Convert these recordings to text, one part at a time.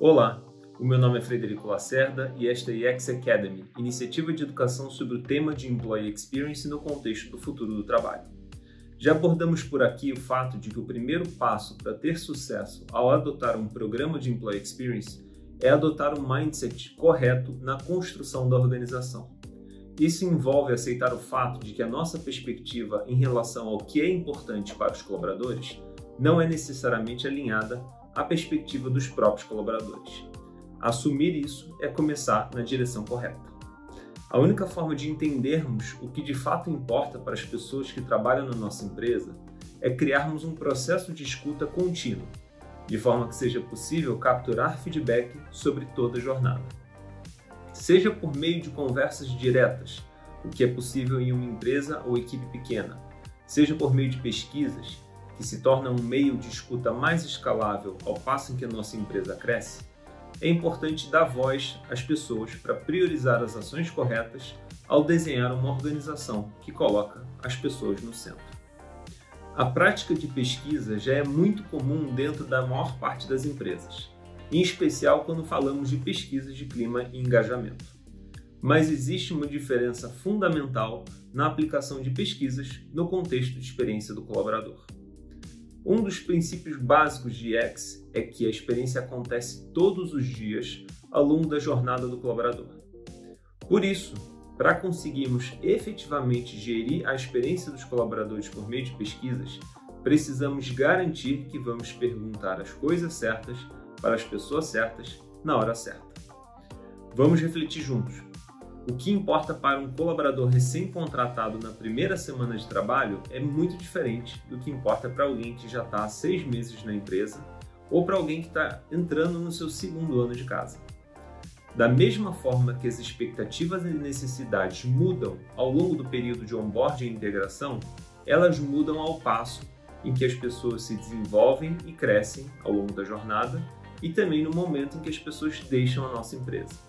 Olá, o meu nome é Frederico Lacerda e esta é a EX Academy, iniciativa de educação sobre o tema de Employee Experience no contexto do futuro do trabalho. Já abordamos por aqui o fato de que o primeiro passo para ter sucesso ao adotar um programa de Employee Experience é adotar um mindset correto na construção da organização. Isso envolve aceitar o fato de que a nossa perspectiva em relação ao que é importante para os colaboradores não é necessariamente alinhada à perspectiva dos próprios colaboradores. Assumir isso é começar na direção correta. A única forma de entendermos o que de fato importa para as pessoas que trabalham na nossa empresa é criarmos um processo de escuta contínuo, de forma que seja possível capturar feedback sobre toda a jornada. Seja por meio de conversas diretas, o que é possível em uma empresa ou equipe pequena, seja por meio de pesquisas, que se tornam um meio de escuta mais escalável ao passo em que a nossa empresa cresce, é importante dar voz às pessoas para priorizar as ações corretas ao desenhar uma organização que coloca as pessoas no centro. A prática de pesquisa já é muito comum dentro da maior parte das empresas, em especial quando falamos de pesquisas de clima e engajamento. Mas existe uma diferença fundamental na aplicação de pesquisas no contexto de experiência do colaborador. Um dos princípios básicos de X é que a experiência acontece todos os dias ao longo da jornada do colaborador. Por isso, para conseguirmos efetivamente gerir a experiência dos colaboradores por meio de pesquisas, precisamos garantir que vamos perguntar as coisas certas para as pessoas certas na hora certa. Vamos refletir juntos. O que importa para um colaborador recém-contratado na primeira semana de trabalho é muito diferente do que importa para alguém que já está há seis meses na empresa ou para alguém que está entrando no seu segundo ano de casa. Da mesma forma que as expectativas e necessidades mudam ao longo do período de onboarding e integração, elas mudam ao passo em que as pessoas se desenvolvem e crescem ao longo da jornada e também no momento em que as pessoas deixam a nossa empresa.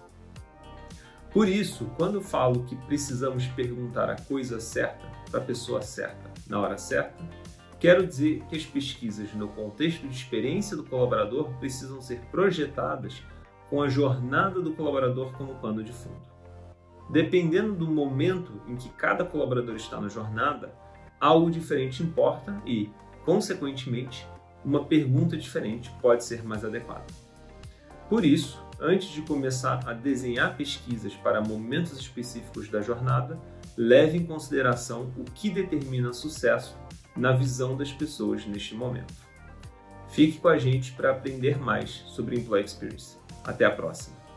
Por isso, quando falo que precisamos perguntar a coisa certa para a pessoa certa na hora certa, quero dizer que as pesquisas no contexto de experiência do colaborador precisam ser projetadas com a jornada do colaborador como pano de fundo. Dependendo do momento em que cada colaborador está na jornada, algo diferente importa e, consequentemente, uma pergunta diferente pode ser mais adequada. Por isso, antes de começar a desenhar pesquisas para momentos específicos da jornada, leve em consideração o que determina sucesso na visão das pessoas neste momento. Fique com a gente para aprender mais sobre Employee Experience. Até a próxima!